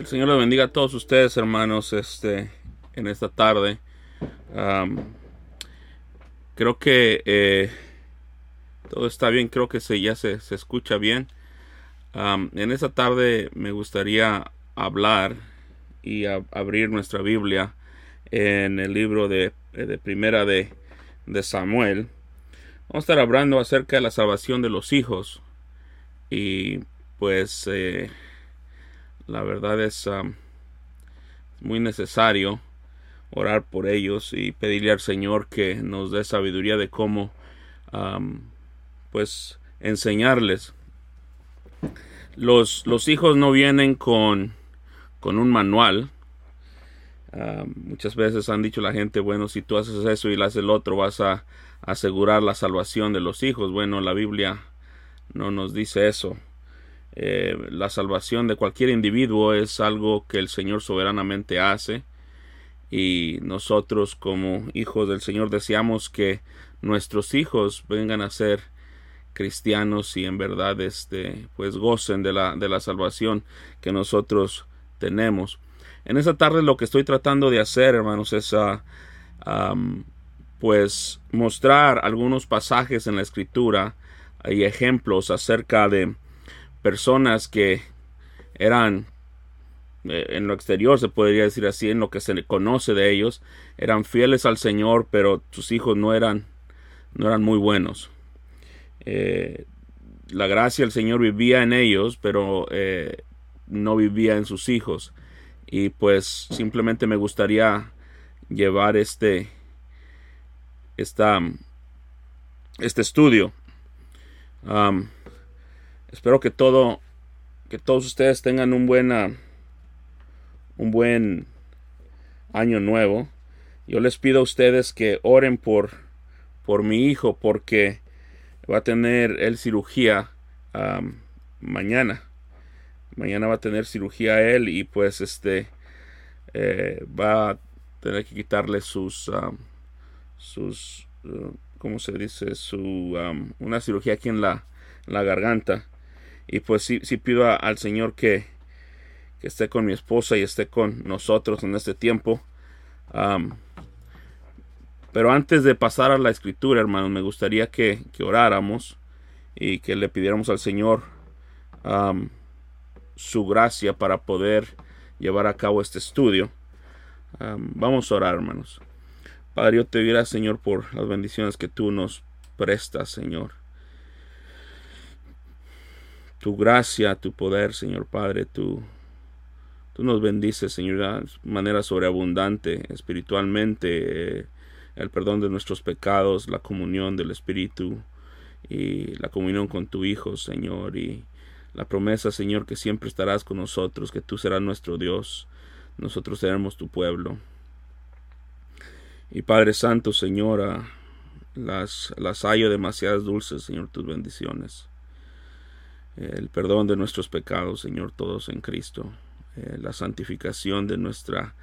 El Señor les bendiga a todos ustedes, hermanos, este, en esta tarde. creo que eh, todo está bien, creo que se, ya se, escucha bien. en esta tarde me gustaría hablar y abrir nuestra Biblia en el libro de, de Primera de, de Samuel. Vamos a estar hablando acerca de la salvación de los hijos. Y pues eh, la verdad es muy necesario orar por ellos y pedirle al Señor que nos dé sabiduría de cómo pues enseñarles. Los, los hijos no vienen con, con un manual. muchas veces han dicho la gente, bueno, si tú haces eso y le haces el otro, vas a asegurar la salvación de los hijos. Bueno, la Biblia no nos dice eso. Eh, la salvación de cualquier individuo es algo que el Señor soberanamente hace y nosotros como hijos del Señor deseamos que nuestros hijos vengan a ser cristianos y en verdad este pues gocen de la, de la salvación que nosotros tenemos. En esta tarde lo que estoy tratando de hacer, hermanos, es ah, pues mostrar algunos pasajes en la escritura y ejemplos acerca de personas que eran eh, en lo exterior se podría decir así en lo que se le conoce de ellos eran fieles al Señor pero sus hijos no eran no eran muy buenos. Eh, la gracia del Señor vivía en ellos pero eh, no vivía en sus hijos. Y pues simplemente me gustaría llevar este esta, este estudio espero que todo, que todos ustedes tengan un buena, un buen año nuevo. Yo les pido a ustedes que oren por, por mi hijo porque va a tener él cirugía mañana. Mañana va a tener cirugía él y pues este eh, va a tener que quitarle sus sus uh, ¿cómo se dice? su una cirugía aquí en la, la garganta y pues sí, pido al Señor que, que, esté con mi esposa y esté con nosotros en este tiempo. pero antes de pasar a la escritura, hermanos, me gustaría que, que oráramos y que le pidiéramos al Señor su gracia para poder llevar a cabo este estudio. vamos a orar, hermanos. Padre, yo te diré, Señor, por las bendiciones que tú nos prestas, Señor tu gracia, tu poder, Señor Padre, tú, tú nos bendices, Señor, de manera sobreabundante, espiritualmente, eh, el perdón de nuestros pecados, la comunión del Espíritu y la comunión con tu Hijo, Señor, y la promesa, Señor, que siempre estarás con nosotros, que tú serás nuestro Dios, nosotros seremos tu pueblo. Y Padre Santo, Señora, las, las hallo demasiadas dulces, Señor, tus bendiciones el perdón de nuestros pecados, Señor, todos en Cristo, eh, la santificación de nuestra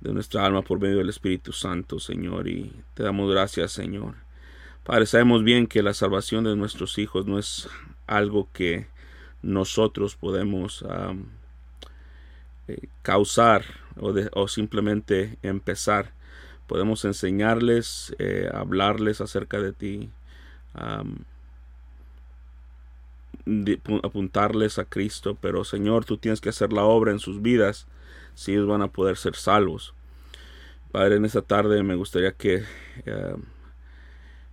de alma por medio del Espíritu Santo, Señor, y te damos gracias, Señor. Padre, sabemos bien que la salvación de nuestros hijos no es algo que nosotros podemos eh, causar o, o, simplemente empezar. Podemos enseñarles, eh, hablarles acerca de ti, apuntarles a Cristo, pero Señor, tú tienes que hacer la obra en sus vidas si ellos van a poder ser salvos. Padre, en esta tarde me gustaría que eh,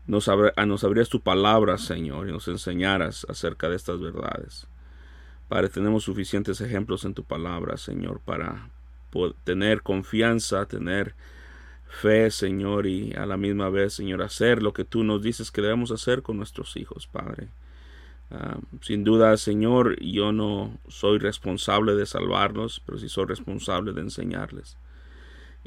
nos, nos abrías tu palabra, Señor, y nos enseñaras acerca de estas verdades. Padre, tenemos suficientes ejemplos en tu palabra, Señor, para tener confianza, tener fe, Señor, y a la misma vez, Señor, hacer lo que tú nos dices que debemos hacer con nuestros hijos, Padre. Sin duda, Señor, yo no soy responsable de salvarlos, pero sí soy responsable de enseñarles.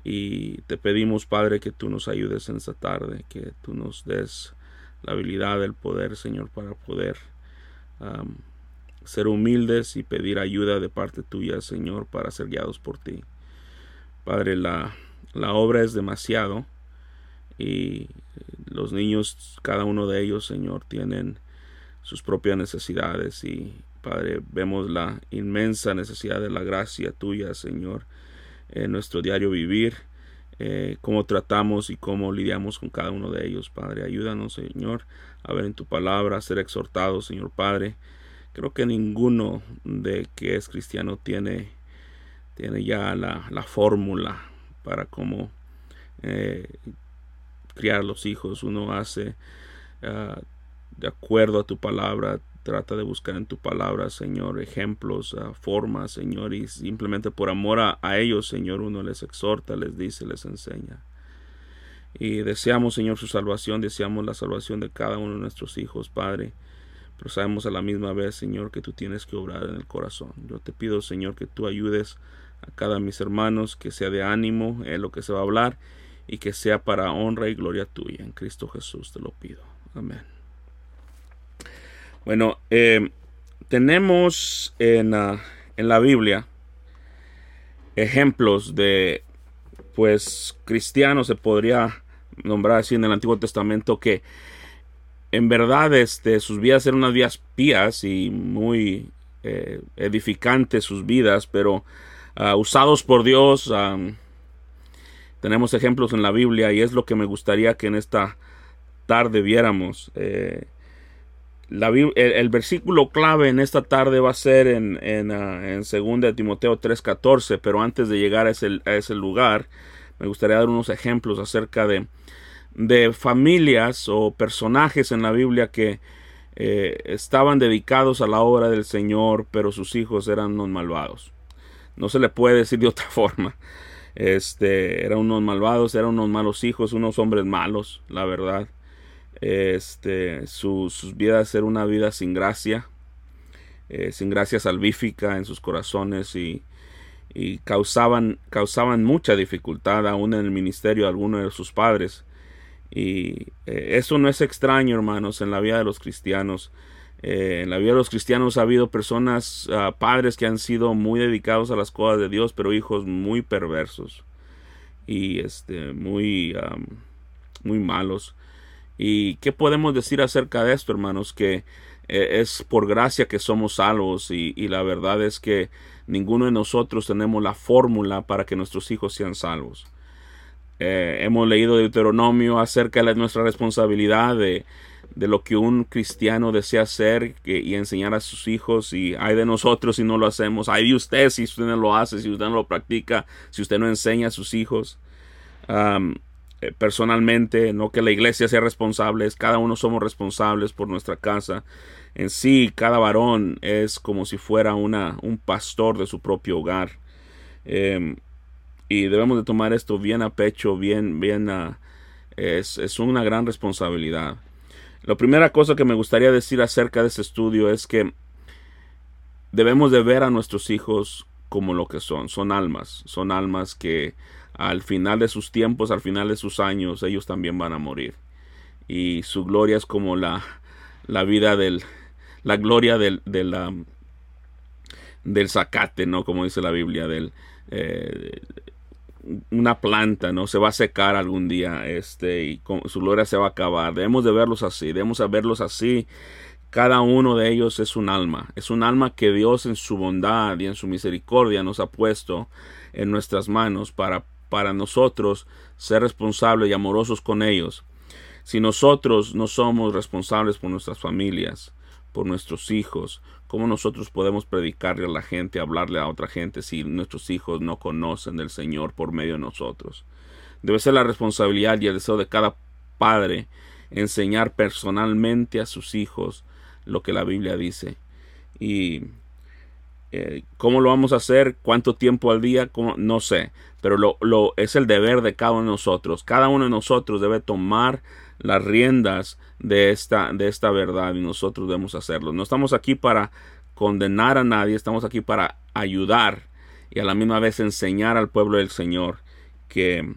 Y te pedimos, Padre, que tú nos ayudes en esta tarde, que tú nos des la habilidad, el poder, Señor, para poder ser humildes y pedir ayuda de parte tuya, Señor, para ser guiados por ti. Padre, la, la obra es demasiado y los niños, cada uno de ellos, Señor, tienen sus propias necesidades y Padre, vemos la inmensa necesidad de la gracia tuya, Señor, en nuestro diario vivir, eh, cómo tratamos y cómo lidiamos con cada uno de ellos, Padre. Ayúdanos, Señor, a ver en tu palabra, a ser exhortados, Señor Padre. Creo que ninguno de que es cristiano tiene, tiene ya la, la fórmula para cómo eh, criar los hijos. Uno hace ah, de acuerdo a tu palabra, trata de buscar en tu palabra, Señor, ejemplos, uh, formas, Señor, y simplemente por amor a, a, ellos, Señor, uno les exhorta, les dice, les enseña. Y deseamos, Señor, su salvación, deseamos la salvación de cada uno de nuestros hijos, Padre. Pero sabemos a la misma vez, Señor, que tú tienes que obrar en el corazón. Yo te pido, Señor, que tú ayudes a cada mis hermanos, que sea de ánimo en lo que se va a hablar y que sea para honra y gloria tuya. En Cristo Jesús te lo pido. Amén. Bueno, eh, tenemos en, uh, en, la Biblia ejemplos de, pues, cristianos, se podría nombrar así en el Antiguo Testamento, que en verdad este, sus vidas eran unas vidas pías y muy eh, edificantes sus vidas, pero uh, usados por Dios. Um, tenemos ejemplos en la Biblia y es lo que me gustaría que en esta tarde viéramos. Eh, el, versículo clave en esta tarde va a ser en, en, uh, en 2 de Timoteo 3:14, pero antes de llegar a ese, a ese, lugar, me gustaría dar unos ejemplos acerca de, de familias o personajes en la Biblia que eh, estaban dedicados a la obra del Señor, pero sus hijos eran unos malvados. No se le puede decir de otra forma. Este, eran unos malvados, eran unos malos hijos, unos hombres malos, la verdad este, sus vidas era una vida sin gracia, eh, sin gracia salvífica en sus corazones y, y, causaban, causaban mucha dificultad aún en el ministerio a algunos de sus padres. Y eh, eso no es extraño, hermanos, en la vida de los cristianos. Eh, en la vida de los cristianos ha habido personas, uh, padres que han sido muy dedicados a las cosas de Dios, pero hijos muy perversos y este, muy, muy malos. ¿Y qué podemos decir acerca de esto, hermanos? Que eh, es por gracia que somos salvos y, la verdad es que ninguno de nosotros tenemos la fórmula para que nuestros hijos sean salvos. Eh, hemos leído Deuteronomio acerca de nuestra responsabilidad de, de lo que un cristiano desea hacer y enseñar a sus hijos y hay de nosotros si no lo hacemos, hay de usted si usted no lo hace, si usted no lo practica, si usted no enseña a sus hijos. Eh, personalmente, no que la iglesia sea responsable, cada uno somos responsables por nuestra casa. En sí, cada varón es como si fuera una, un pastor de su propio hogar. Em, y debemos de tomar esto bien a pecho, bien, bien a, es, es una gran responsabilidad. La primera cosa que me gustaría decir acerca de este estudio es que debemos de ver a nuestros hijos como lo que son, son almas, son almas que al final de sus tiempos, al final de sus años, ellos también van a morir. Y su gloria es como la, la vida del, la gloria del, del, del zacate, ¿no? Como dice la Biblia, del, eh, una planta, ¿no? Se va a secar algún día, este, y su gloria se va a acabar. Debemos de verlos así, debemos de verlos así. Cada uno de ellos es un alma, es un alma que Dios en su bondad y en su misericordia nos ha puesto en nuestras manos para para nosotros ser responsables y amorosos con ellos. Si nosotros no somos responsables por nuestras familias, por nuestros hijos, ¿cómo nosotros podemos predicarle a la gente, hablarle a otra gente si nuestros hijos no conocen del Señor por medio de nosotros? Debe ser la responsabilidad y el deseo de cada padre enseñar personalmente a sus hijos lo que la Biblia dice. Y eh, ¿Cómo lo vamos a hacer? ¿Cuánto tiempo al día? No sé. Pero lo, lo, es el deber de cada uno de nosotros. Cada uno de nosotros debe tomar las riendas de esta, de esta verdad y nosotros debemos hacerlo. No estamos aquí para condenar a nadie, estamos aquí para ayudar y a la misma vez enseñar al pueblo del Señor que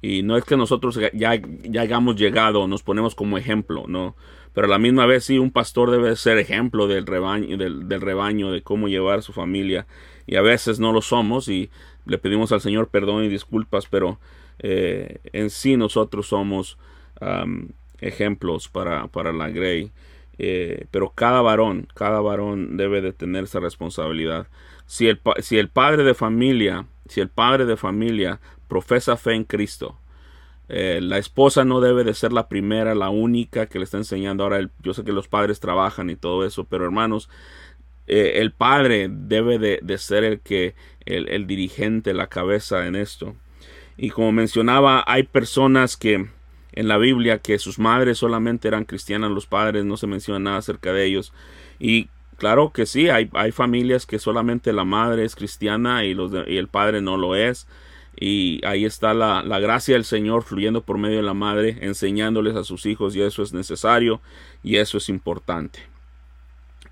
y no es que nosotros ya, ya hayamos llegado, nos ponemos como ejemplo, no, pero a la misma vez sí un pastor debe ser ejemplo del rebaño, del, rebaño, de cómo llevar a su familia. Y a veces no lo somos y le pedimos al Señor perdón y disculpas, pero eh, en sí nosotros somos ejemplos para, para la Grey. Eh, pero cada varón, cada varón debe de tener esa responsabilidad. Si el, si el padre de familia, si el padre de familia profesa fe en Cristo, eh, la esposa no debe de ser la primera, la única que le está enseñando. Ahora, yo sé que los padres trabajan y todo eso, pero hermanos, eh, el padre debe de, ser el que, el, dirigente, la cabeza en esto. Y como mencionaba, hay personas que en la Biblia que sus madres solamente eran cristianas, los padres no se menciona nada acerca de ellos. Y claro que sí, hay, hay familias que solamente la madre es cristiana y, los y el padre no lo es. Y ahí está la, la, gracia del Señor fluyendo por medio de la madre, enseñándoles a sus hijos y eso es necesario y eso es importante.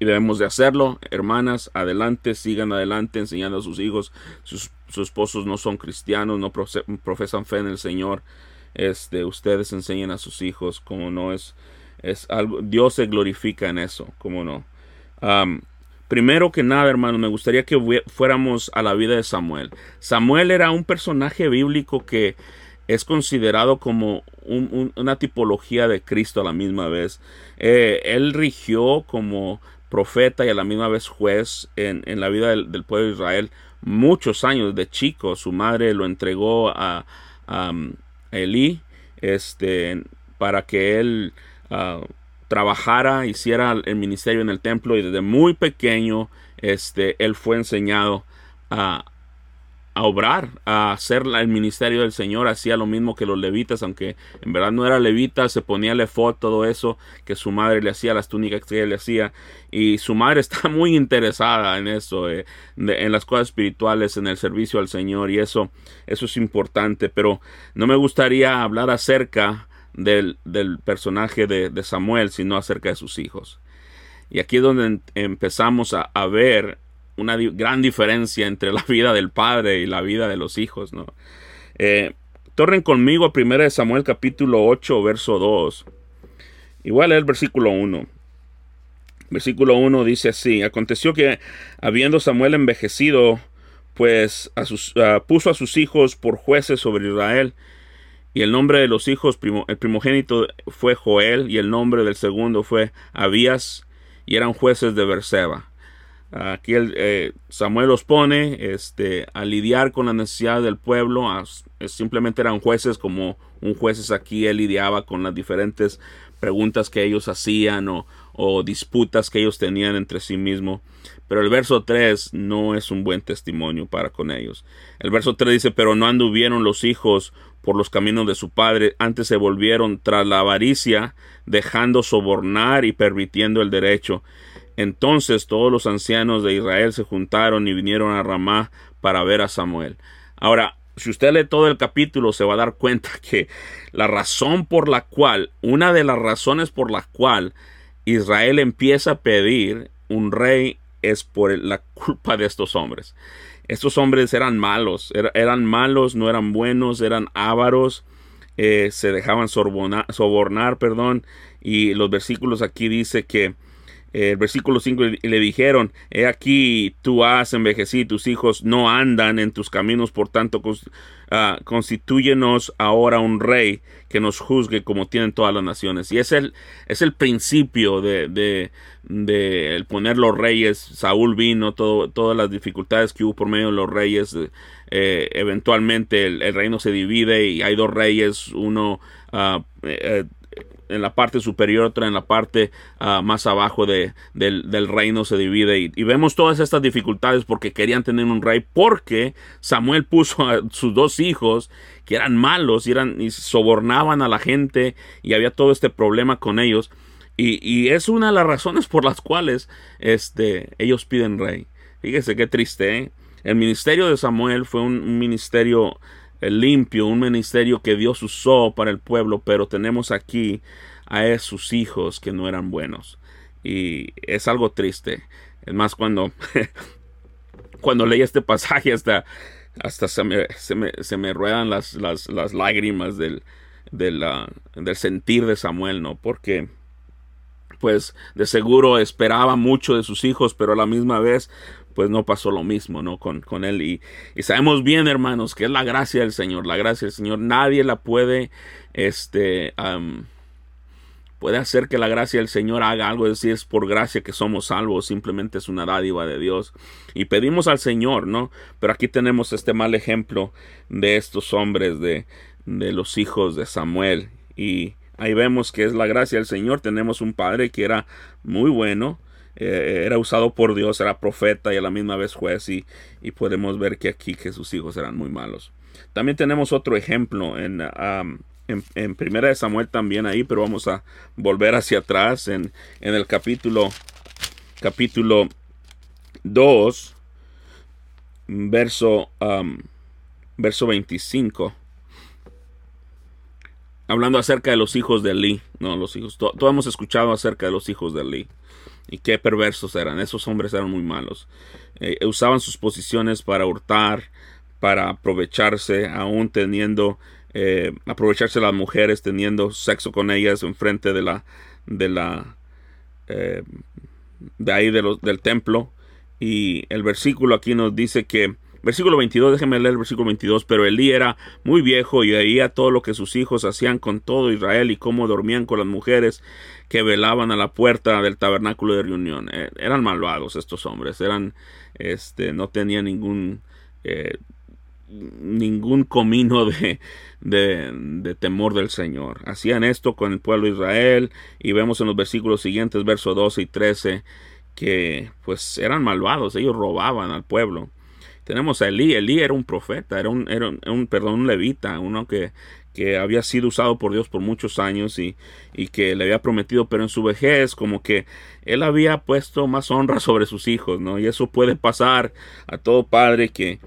Y debemos de hacerlo, hermanas, adelante, sigan adelante enseñando a sus hijos. Sus, sus esposos no son cristianos, no profesan fe en el Señor. Este, ustedes enseñen a sus hijos como no es, es algo, Dios se glorifica en eso, como no. Primero que nada, hermano, me gustaría que fuéramos a la vida de Samuel. Samuel era un personaje bíblico que es considerado como una tipología de Cristo a la misma vez. Eh, él rigió como profeta y a la misma vez juez en, la vida del, pueblo de Israel muchos años de chico. Su madre lo entregó a, a, Elí este, para que él ah, trabajara, hiciera el ministerio en el templo y desde muy pequeño este, él fue enseñado a, a obrar, a hacer el ministerio del Señor, hacía lo mismo que los levitas, aunque en verdad no era levita, se ponía lefot, todo eso que su madre le hacía, las túnicas que ella le hacía, y su madre está muy interesada en eso, eh, en las cosas espirituales, en el servicio al Señor, y eso, eso es importante, pero no me gustaría hablar acerca del, personaje de, Samuel, sino acerca de sus hijos. Y aquí es donde empezamos a, ver una gran diferencia entre la vida del padre y la vida de los hijos. ¿no? Eh, conmigo a 1 Samuel capítulo 8, verso 2. Igual es el versículo 1. Versículo 1 dice así, aconteció que habiendo Samuel envejecido, pues a sus, puso a sus hijos por jueces sobre Israel, y el nombre de los hijos, el primogénito fue Joel, y el nombre del segundo fue Abías, y eran jueces de Berseba. Aquí eh, Samuel los pone este, a lidiar con la necesidad del pueblo. simplemente eran jueces como un juez aquí. Él lidiaba con las diferentes preguntas que ellos hacían o, o disputas que ellos tenían entre sí mismos. Pero el verso 3 no es un buen testimonio para con ellos. El verso 3 dice, pero no anduvieron los hijos por los caminos de su padre, antes se volvieron tras la avaricia, dejando sobornar y permitiendo el derecho. Entonces todos los ancianos de Israel se juntaron y vinieron a Ramá para ver a Samuel. Ahora, si usted lee todo el capítulo, se va a dar cuenta que la razón por la cual, una de las razones por la cual Israel empieza a pedir un rey es por la culpa de estos hombres. Estos hombres eran malos, eran malos, no eran buenos, eran ávaros, eh, se dejaban sobornar, perdón, y los versículos aquí dice que el versículo 5 le dijeron, he aquí tú has envejecido, tus hijos no andan en tus caminos, por tanto uh, ahora un rey que nos juzgue como tienen todas las naciones. Y es el, es el principio de, de, el poner los reyes. Saúl vino, todas las dificultades que hubo por medio de los reyes. Eh, eventualmente el, reino se divide y hay dos reyes, uno uh, en la parte superior, otra en la parte ah, más abajo de, del, reino se divide. Y, vemos todas estas dificultades porque querían tener un rey, porque Samuel puso a sus dos hijos que eran malos y, eran, y sobornaban a la gente y había todo este problema con ellos. Y, es una de las razones por las cuales este, ellos piden rey. Fíjese qué triste. ¿eh? El ministerio de Samuel fue un ministerio limpio, un ministerio que Dios usó para el pueblo, pero tenemos aquí a sus hijos que no eran buenos. Y es algo triste. Es más, cuando, cuando leí este pasaje, hasta, hasta se, me, se, me, ruedan las, las, las lágrimas del, del, del sentir de Samuel, ¿no? Porque pues de seguro esperaba mucho de sus hijos, pero a la misma vez pues no pasó lo mismo, ¿no? Con, con él. Y, sabemos bien, hermanos, que es la gracia del Señor. La gracia del Señor nadie la puede, este, puede hacer que la gracia del Señor haga algo, es decir, es por gracia que somos salvos, simplemente es una dádiva de Dios. Y pedimos al Señor, ¿no? Pero aquí tenemos este mal ejemplo de estos hombres, de, de los hijos de Samuel. Y ahí vemos que es la gracia del Señor. Tenemos un padre que era muy bueno, eh, era usado por Dios, era profeta y a la misma vez juez y, y, podemos ver que aquí que sus hijos eran muy malos. También tenemos otro ejemplo en, en, Primera de Samuel también ahí, pero vamos a volver hacia atrás en, en el capítulo capítulo 2 verso verso 25 hablando acerca de los hijos de Eli, no los hijos, todos hemos escuchado acerca de los hijos de Eli y qué perversos eran, esos hombres eran muy malos, eh, usaban sus posiciones para hurtar, para aprovecharse, aún teniendo, eh, aprovecharse las mujeres, teniendo sexo con ellas en frente de la, de la, eh, de ahí de del templo. Y el versículo aquí nos dice que, versículo 22, déjenme leer el versículo 22, pero Elí era muy viejo y veía todo lo que sus hijos hacían con todo Israel y cómo dormían con las mujeres que velaban a la puerta del tabernáculo de reunión. Eh, eran malvados estos hombres, eran, este, no tenían ningún ningún comino de, de, temor del Señor. Hacían esto con el pueblo de Israel y vemos en los versículos siguientes, versos 12 y 13, que pues eran malvados, ellos robaban al pueblo. Tenemos a Elí, Elí era un profeta, era un, era un, perdón, un levita, uno que, que había sido usado por Dios por muchos años y, y, que le había prometido, pero en su vejez como que él había puesto más honra sobre sus hijos, ¿no? Y eso puede pasar a todo padre que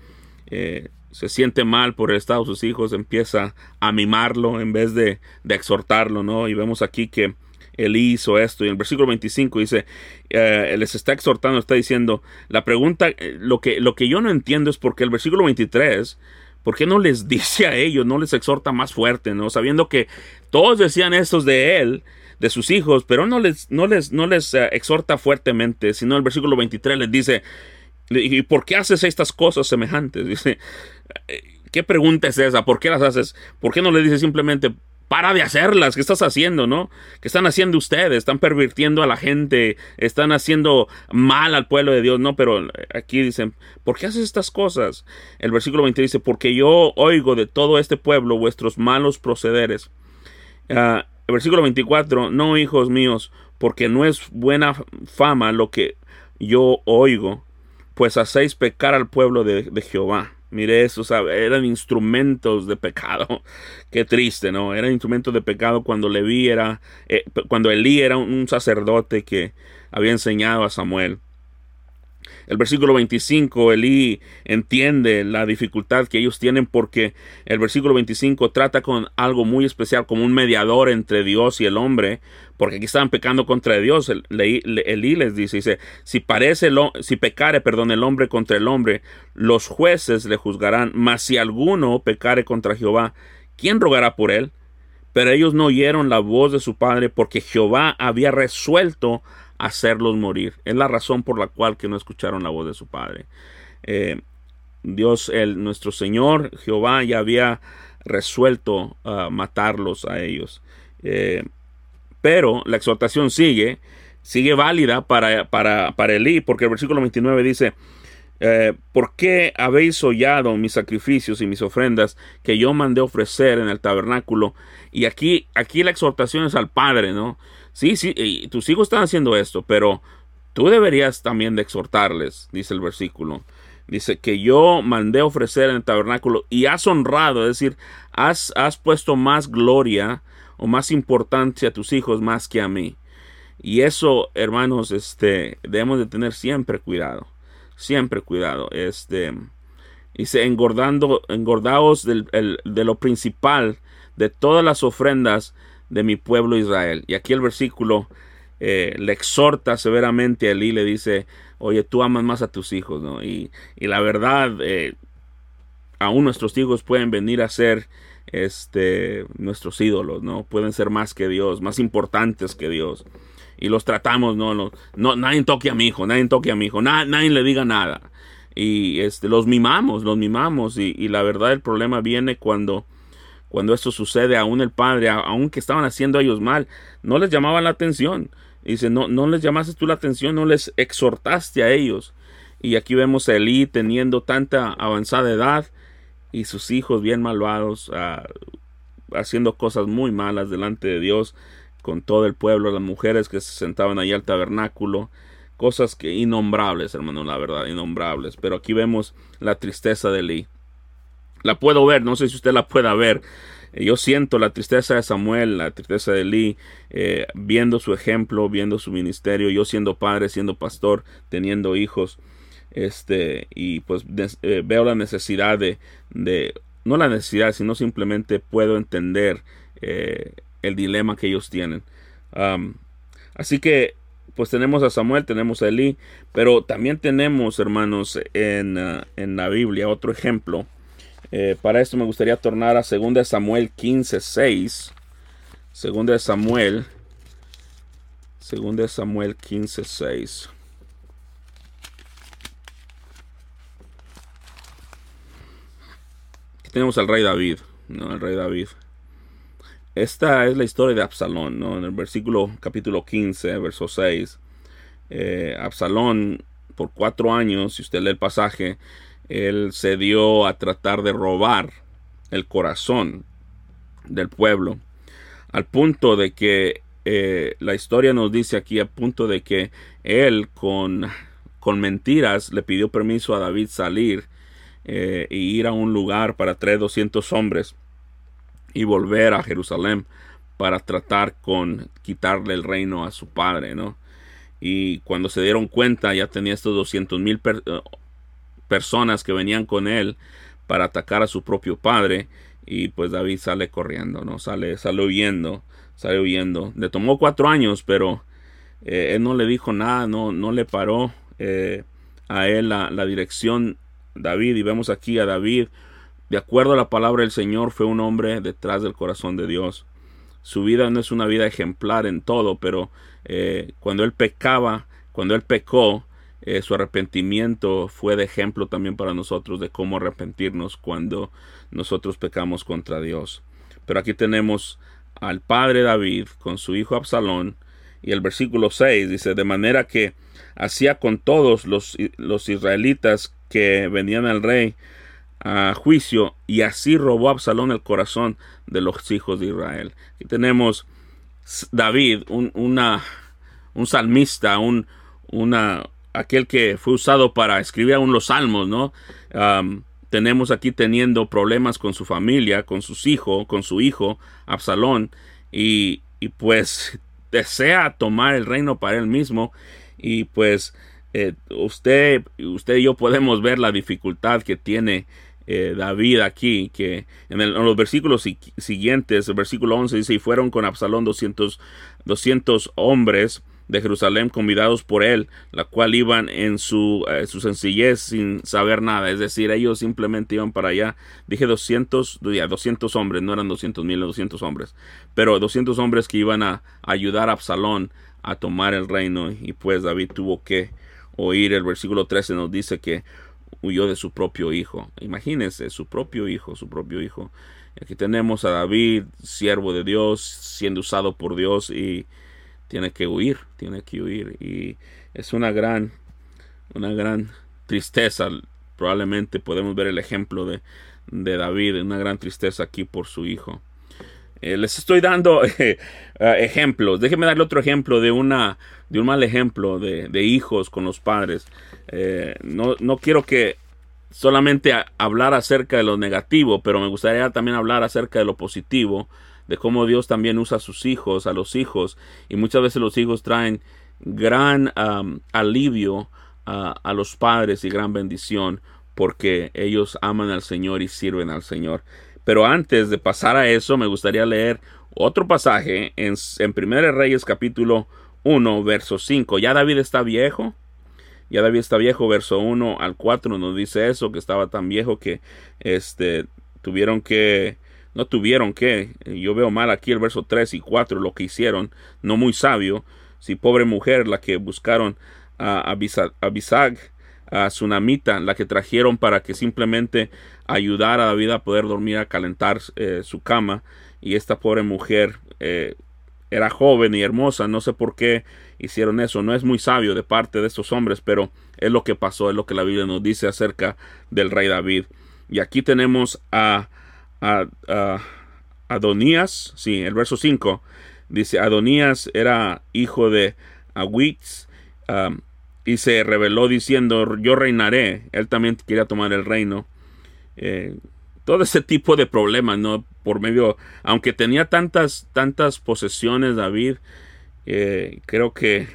eh, se siente mal por el estado de sus hijos, empieza a mimarlo en vez de, de exhortarlo, ¿no? Y vemos aquí que él hizo esto. Y en el versículo 25 dice, eh, les está exhortando, está diciendo, la pregunta, eh, lo que, lo que yo no entiendo es porque el versículo 23, ¿por qué no les dice a ellos, no les exhorta más fuerte, ¿no? Sabiendo que todos decían estos de él, de sus hijos, pero no les, no les, no les eh, exhorta fuertemente, sino el versículo 23 les dice, ¿y por qué haces estas cosas semejantes? Dice, ¿Qué pregunta es esa? ¿Por qué las haces? ¿Por qué no le dices simplemente para de hacerlas? ¿Qué estás haciendo, no? ¿Qué están haciendo ustedes? Están pervirtiendo a la gente, están haciendo mal al pueblo de Dios, no, pero aquí dicen, ¿por qué haces estas cosas? El versículo 20 dice, porque yo oigo de todo este pueblo vuestros malos procederes. Ah, el versículo 24, no, hijos míos, porque no es buena fama lo que yo oigo, pues hacéis pecar al pueblo de Jehová. Mire eso, eran instrumentos de pecado. Qué triste, ¿no? Eran instrumentos de pecado cuando Leví era, eh, cuando Elí era un sacerdote que había enseñado a Samuel. El versículo 25, Elí entiende la dificultad que ellos tienen porque el versículo 25 trata con algo muy especial, como un mediador entre Dios y el hombre, porque aquí estaban pecando contra Dios. Elí les dice, dice, si parece, si pecare, perdón, el hombre contra el hombre, los jueces le juzgarán, mas si alguno pecare contra Jehová, ¿quién rogará por él? Pero ellos no oyeron la voz de su padre porque Jehová había resuelto hacerlos morir. Es la razón por la cual que no escucharon la voz de su padre. Eh, Dios, el, nuestro Señor, Jehová, ya había resuelto uh, matarlos a ellos. Eh, pero la exhortación sigue, sigue válida para, para, para Elí, porque el versículo 29 dice, eh, ¿por qué habéis hollado mis sacrificios y mis ofrendas que yo mandé ofrecer en el tabernáculo? Y aquí, aquí la exhortación es al Padre, ¿no? Sí, sí, tus hijos están haciendo esto, pero tú deberías también de exhortarles, dice el versículo. Dice que yo mandé ofrecer en el tabernáculo y has honrado, es decir, has, has puesto más gloria o más importancia a tus hijos más que a mí. Y eso, hermanos, este, debemos de tener siempre cuidado, siempre cuidado. Este, dice, engordando, engordaos de lo principal de todas las ofrendas de mi pueblo Israel. Y aquí el versículo eh, le exhorta severamente a Elí, le dice, oye, tú amas más a tus hijos, ¿no? Y, y la verdad, eh, aún nuestros hijos pueden venir a ser este, nuestros ídolos, ¿no? Pueden ser más que Dios, más importantes que Dios. Y los tratamos, ¿no? no, nadie toque a mi hijo, nadie toque a mi hijo, nadie le diga nada. Y este, los mimamos, los mimamos. Y, y la verdad el problema viene cuando cuando esto sucede, aún el padre, aunque estaban haciendo ellos mal, no les llamaba la atención. Dice, no, no les llamaste tú la atención, no les exhortaste a ellos. Y aquí vemos a Elí teniendo tanta avanzada edad y sus hijos bien malvados, ah, haciendo cosas muy malas delante de Dios con todo el pueblo, las mujeres que se sentaban ahí al tabernáculo, cosas que innombrables, hermano, la verdad, innombrables. Pero aquí vemos la tristeza de Elí. La puedo ver, no sé si usted la pueda ver. Yo siento la tristeza de Samuel, la tristeza de Lee, eh, viendo su ejemplo, viendo su ministerio, yo siendo padre, siendo pastor, teniendo hijos, este, y pues eh, veo la necesidad de, de, no la necesidad, sino simplemente puedo entender eh, el dilema que ellos tienen. así que, pues tenemos a Samuel, tenemos a Elí, pero también tenemos, hermanos, en, ah, en la Biblia otro ejemplo eh, para esto me gustaría tornar a 2 Samuel 15, 6. 2 Samuel. 2 Samuel 15, 6. Aquí tenemos al rey David. ¿no? El rey David. Esta es la historia de Absalón, ¿no? En el versículo capítulo 15, verso 6. Eh, Absalón, por cuatro años, si usted lee el pasaje, él se dio a tratar de robar el corazón del pueblo, al punto de que eh, la historia nos dice aquí, a punto de que él con, con mentiras le pidió permiso a David salir e ir a un lugar para traer 200 hombres y volver a Jerusalén para tratar con quitarle el reino a su padre, ¿no? Y cuando se dieron cuenta ya tenía estos 200 mil personas que venían con él para atacar a su propio padre y pues David sale corriendo, ¿no? Sale, sale huyendo, sale huyendo. Le tomó cuatro años, pero eh, él no le dijo nada, no, no le paró eh, a él la, la, dirección David y vemos aquí a David, de acuerdo a la palabra del Señor, fue un hombre detrás del corazón de Dios. Su vida no es una vida ejemplar en todo, pero eh, cuando él pecaba, cuando él pecó, eh, su arrepentimiento fue de ejemplo también para nosotros de cómo arrepentirnos cuando nosotros pecamos contra Dios. Pero aquí tenemos al padre David con su hijo Absalón y el versículo 6 dice, de manera que hacía con todos los, los israelitas que venían al rey a juicio y así robó Absalón el corazón de los hijos de Israel. Aquí tenemos David, un, una, un salmista, un, una, aquel que fue usado para escribir aún los salmos, ¿no? tenemos aquí teniendo problemas con su familia, con sus hijos, con su hijo, Absalón, y, pues desea tomar el reino para él mismo, y pues eh, usted, usted y yo podemos ver la dificultad que tiene eh, David aquí, que en, en, los versículos siguientes, el versículo 11 dice, y fueron con Absalón 200, 200 hombres, de Jerusalén convidados por él, la cual iban en su, eh, su sencillez sin saber nada, es decir, ellos simplemente iban para allá. Dije 200, ya, 200 hombres, no eran 200 mil, 200 hombres, pero 200 hombres que iban a ayudar a Absalón a tomar el reino y pues David tuvo que oír el versículo 13 nos dice que huyó de su propio hijo. Imagínense, su propio hijo, su propio hijo. Aquí tenemos a David, siervo de Dios, siendo usado por Dios y tiene que huir, tiene que huir y es una gran, una gran tristeza. Probablemente podemos ver el ejemplo de, de David, una gran tristeza aquí por su hijo. Eh, les estoy dando eh, ejemplos. Déjenme darle otro ejemplo de una de un mal ejemplo de, de hijos con los padres. Eh, no, no, quiero que solamente hablar acerca de lo negativo, pero me gustaría también hablar acerca de lo positivo de cómo Dios también usa a sus hijos, a los hijos, y muchas veces los hijos traen gran alivio a los padres y gran bendición porque ellos aman al Señor y sirven al Señor. Pero antes de pasar a eso, me gustaría leer otro pasaje en, en 1 Reyes capítulo 1, verso 5. Ya David está viejo. Ya David está viejo, verso 1 al 4 nos dice eso, que estaba tan viejo que este, tuvieron que no tuvieron que, yo veo mal aquí el verso 3 y 4, lo que hicieron, no muy sabio, si pobre mujer la que buscaron a Abisag, a Tsunamita, la que trajeron para que simplemente ayudara a David a poder dormir, a calentar eh, su cama. Y esta pobre mujer eh, era joven y hermosa, no sé por qué hicieron eso, no es muy sabio de parte de estos hombres, pero es lo que pasó, es lo que la Biblia nos dice acerca del rey David. Y aquí tenemos a, Adonías, sí, el verso 5 dice, Adonías era hijo de um, y se reveló diciendo, yo reinaré. Él también quería tomar el reino. Eh, todo ese tipo de problemas, ¿no? Por medio, aunque tenía tantas, tantas posesiones David, eh, creo que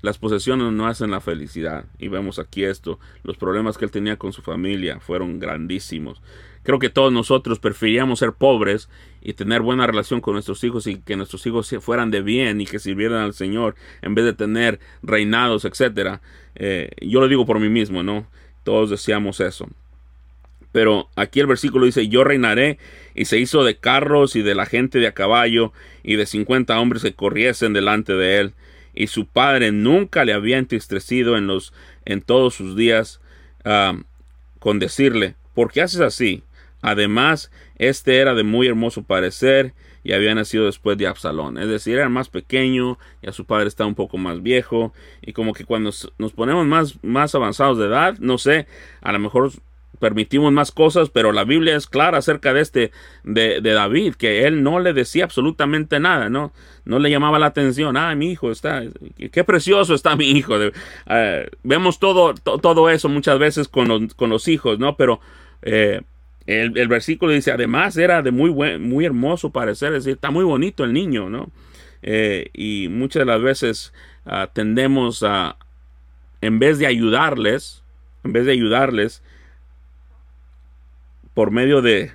las posesiones no hacen la felicidad. Y vemos aquí esto, los problemas que él tenía con su familia fueron grandísimos. Creo que todos nosotros preferíamos ser pobres y tener buena relación con nuestros hijos y que nuestros hijos fueran de bien y que sirvieran al Señor en vez de tener reinados, etcétera. Eh, yo lo digo por mí mismo, ¿no? Todos deseamos eso. Pero aquí el versículo dice, yo reinaré, y se hizo de carros y de la gente de a caballo, y de cincuenta hombres que corriesen delante de él. Y su padre nunca le había entristecido en los en todos sus días ah, con decirle, ¿por qué haces así? Además, este era de muy hermoso parecer y había nacido después de Absalón. Es decir, era más pequeño, y a su padre estaba un poco más viejo. Y como que cuando nos ponemos más, más avanzados de edad, no sé, a lo mejor permitimos más cosas, pero la Biblia es clara acerca de este, de, David, que él no le decía absolutamente nada, ¿no? No le llamaba la atención, ah, mi hijo está, qué precioso está mi hijo. Eh, vemos todo, todo eso muchas veces con los, con los hijos, ¿no? Pero eh, el, versículo dice, además era de muy, buen, muy hermoso parecer, decir, está muy bonito el niño, ¿no? Eh, y muchas de las veces ah, tendemos a, en vez de ayudarles, en vez de ayudarles, por medio de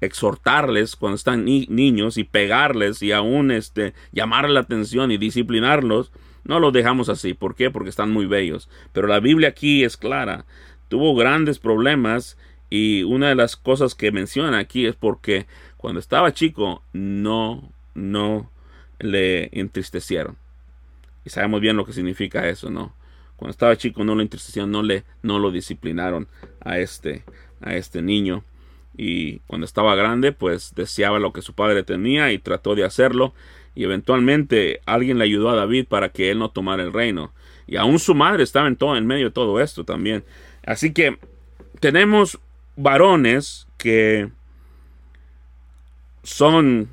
exhortarles cuando están niños y pegarles y aún este, llamarle la atención y disciplinarlos, no los dejamos así. ¿Por qué? Porque están muy bellos. Pero la Biblia aquí es clara. Tuvo grandes problemas y una de las cosas que menciona aquí es porque cuando estaba chico no, no le entristecieron. Y sabemos bien lo que significa eso, ¿no? Cuando estaba chico no lo entristecieron, no le, no lo disciplinaron a este, a este niño. Y cuando estaba grande, pues deseaba lo que su padre tenía y trató de hacerlo. Y eventualmente alguien le ayudó a David para que él no tomara el reino. Y aún su madre estaba en, todo, en medio de todo esto también. Así que tenemos varones que son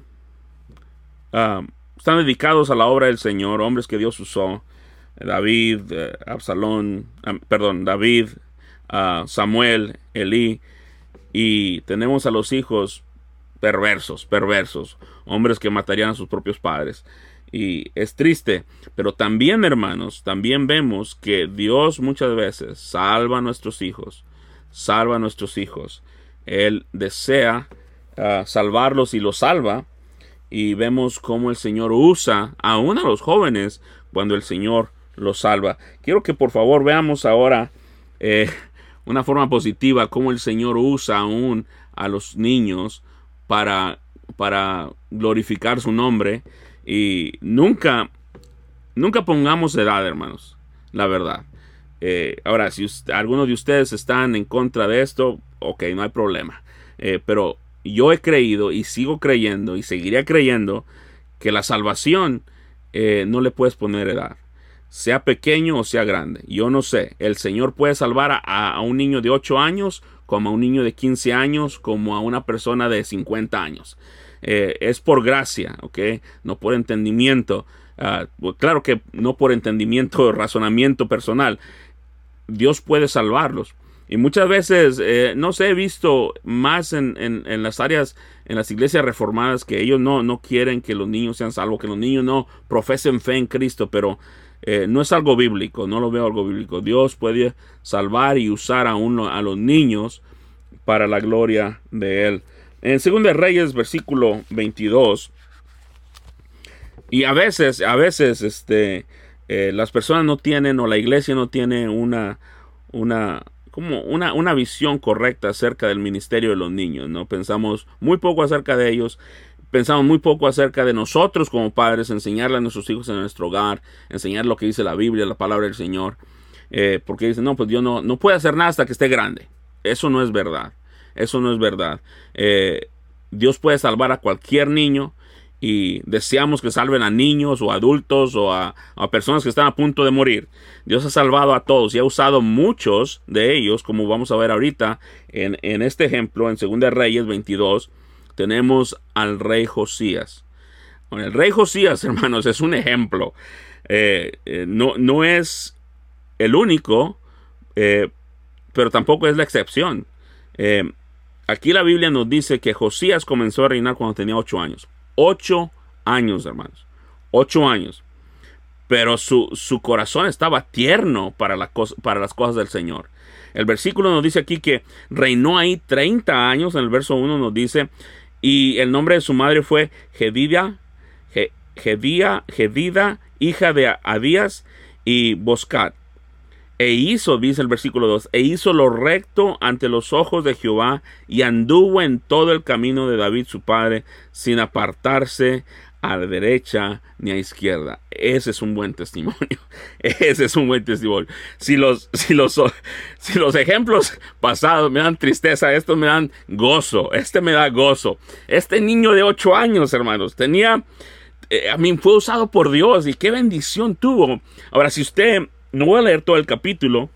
ah, están dedicados a la obra del Señor, hombres que Dios usó, David, eh, Absalón, perdón, David, ah, Samuel, Elí, y tenemos a los hijos perversos, perversos, hombres que matarían a sus propios padres. Y es triste, pero también, hermanos, también vemos que Dios muchas veces salva a nuestros hijos salva a nuestros hijos. Él desea ah, salvarlos y los salva. Y vemos cómo el Señor usa aún a los jóvenes cuando el Señor los salva. Quiero que por favor veamos ahora eh, una forma positiva cómo el Señor usa aún a los niños para, para glorificar su nombre. Y nunca, nunca pongamos edad, hermanos. La verdad. Eh, ahora, si algunos de ustedes están en contra de esto, ok, no hay problema. Eh, pero yo he creído y sigo creyendo y seguiré creyendo que la salvación eh, no le puedes poner edad. Sea pequeño o sea grande. Yo no sé. El Señor puede salvar a, un niño de 8 años, como a un niño de 15 años, como a una persona de 50 años. es por gracia, ¿ok? No por entendimiento. Ah, claro que no por entendimiento o razonamiento personal. Dios puede salvarlos. Y muchas veces, eh, no sé, he visto más en, en, las áreas, en las iglesias reformadas, que ellos no, no quieren que los niños sean salvos, que los niños no profesen fe en Cristo, pero eh, no es algo bíblico, no lo veo algo bíblico. Dios puede salvar y usar a, uno, a los niños para la gloria de Él. En 2 Reyes, versículo 22, y a veces, a veces, este, eh, las personas no tienen o la iglesia no tiene una, una, como una, una visión correcta acerca del ministerio de los niños, ¿no? Pensamos muy poco acerca de ellos, pensamos muy poco acerca de nosotros como padres, enseñarle a nuestros hijos en nuestro hogar, enseñar lo que dice la Biblia, la palabra del Señor. eh, porque dicen, no, pues yo no, no puedo hacer nada hasta que esté grande. Eso no es verdad. Eso no es verdad. Eh, Dios puede salvar a cualquier niño y deseamos que salven a niños o adultos o a, personas que están a punto de morir. Dios ha salvado a todos y ha usado muchos de ellos, como vamos a ver ahorita en, este ejemplo, en 2 Reyes 22, tenemos al rey Josías. el rey Josías, hermanos, es un ejemplo. Eh, eh, no, no, es el único, eh, pero tampoco es la excepción. aquí la Biblia nos dice que Josías comenzó a reinar cuando tenía ocho años. Ocho años, hermanos. Ocho años. Pero su, corazón estaba tierno para, para las cosas del Señor. El versículo nos dice aquí que reinó ahí 30 años. En el verso 1 nos dice, y el nombre de su madre fue Gedida, Gedida, hija de Abías y Boscat. E hizo, dice el versículo 2, e hizo lo recto ante los ojos de Jehová y anduvo en todo el camino de David su padre sin apartarse a la derecha ni a izquierda. Ese es un buen testimonio. Ese es un buen testimonio. Si los, si los, si los ejemplos pasados me dan tristeza, estos me dan gozo. Este me da gozo. Este niño de ocho años, hermanos, tenía, eh, a mí fue usado por Dios y qué bendición tuvo. Ahora, si usted no voy a leer todo el capítulo,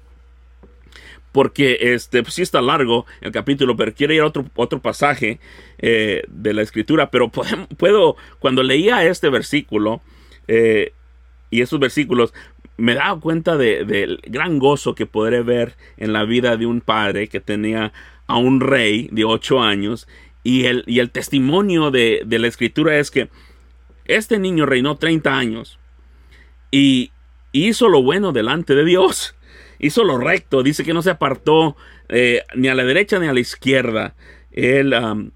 porque este pues sí está largo el capítulo, pero quiero ir a otro, otro pasaje eh, de la escritura, pero puedo, cuando leía este versículo eh, y estos versículos, me daba cuenta del gran gozo que podré ver en la vida de un padre que tenía a un rey de ocho años y el, y el testimonio de, de la escritura es que este niño reinó 30 años y, hizo lo bueno delante de Dios. Hizo lo recto. Dice que no se apartó eh, ni a la derecha ni a la izquierda. Um,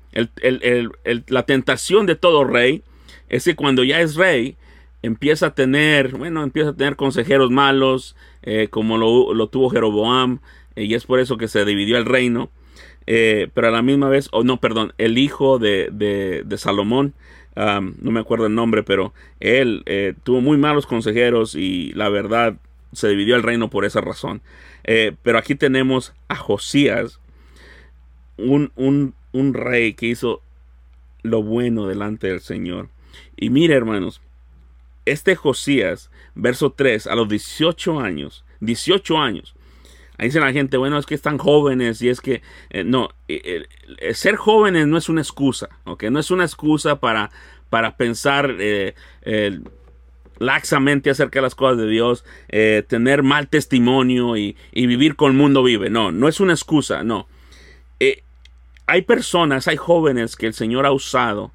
la tentación de todo rey es que cuando ya es rey, empieza a tener, bueno, empieza a tener consejeros malos, eh, como lo, tuvo Jeroboam, eh, y es por eso que se dividió el reino. pero a la misma vez, o no, perdón, el hijo de, de Salomón, no me acuerdo el nombre, pero él eh, tuvo muy malos consejeros y la verdad se dividió el reino por esa razón. Eh, pero aquí tenemos a Josías, un, un, un rey que hizo lo bueno delante del Señor. Y mire, hermanos, este Josías, verso 3, a los 18 años, 18 años, Ahí dice la gente, bueno, es que están jóvenes y es que eh, no, eh, eh, ser jóvenes no es una excusa, ¿ok? No es una excusa para, para pensar laxamente acerca de las cosas de Dios, tener mal testimonio y, vivir con el mundo vive. No, no es una excusa, no. hay personas, hay jóvenes que el Señor ha usado.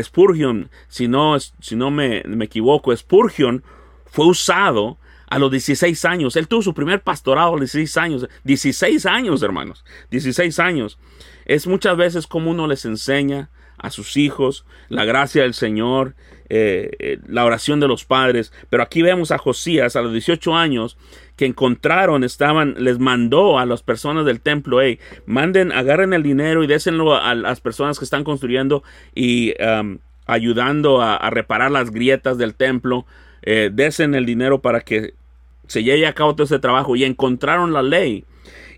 Spurgeon, si no, si no me, me equivoco, Spurgeon fue usado a los 16 años. Él tuvo su primer pastorado a los 16 años. 16 años, hermanos. 16 años. Es muchas veces como uno les enseña a sus hijos la gracia del Señor, eh, eh, la oración de los padres. Pero aquí vemos a Josías a los 18 años que encontraron, estaban, les mandó a las personas del templo, hey, manden, agarren el dinero y désenlo a, las personas que están construyendo y um, ayudando a, reparar las grietas del templo. Eh, desen el dinero para que se lleve a cabo todo ese trabajo y encontraron la ley.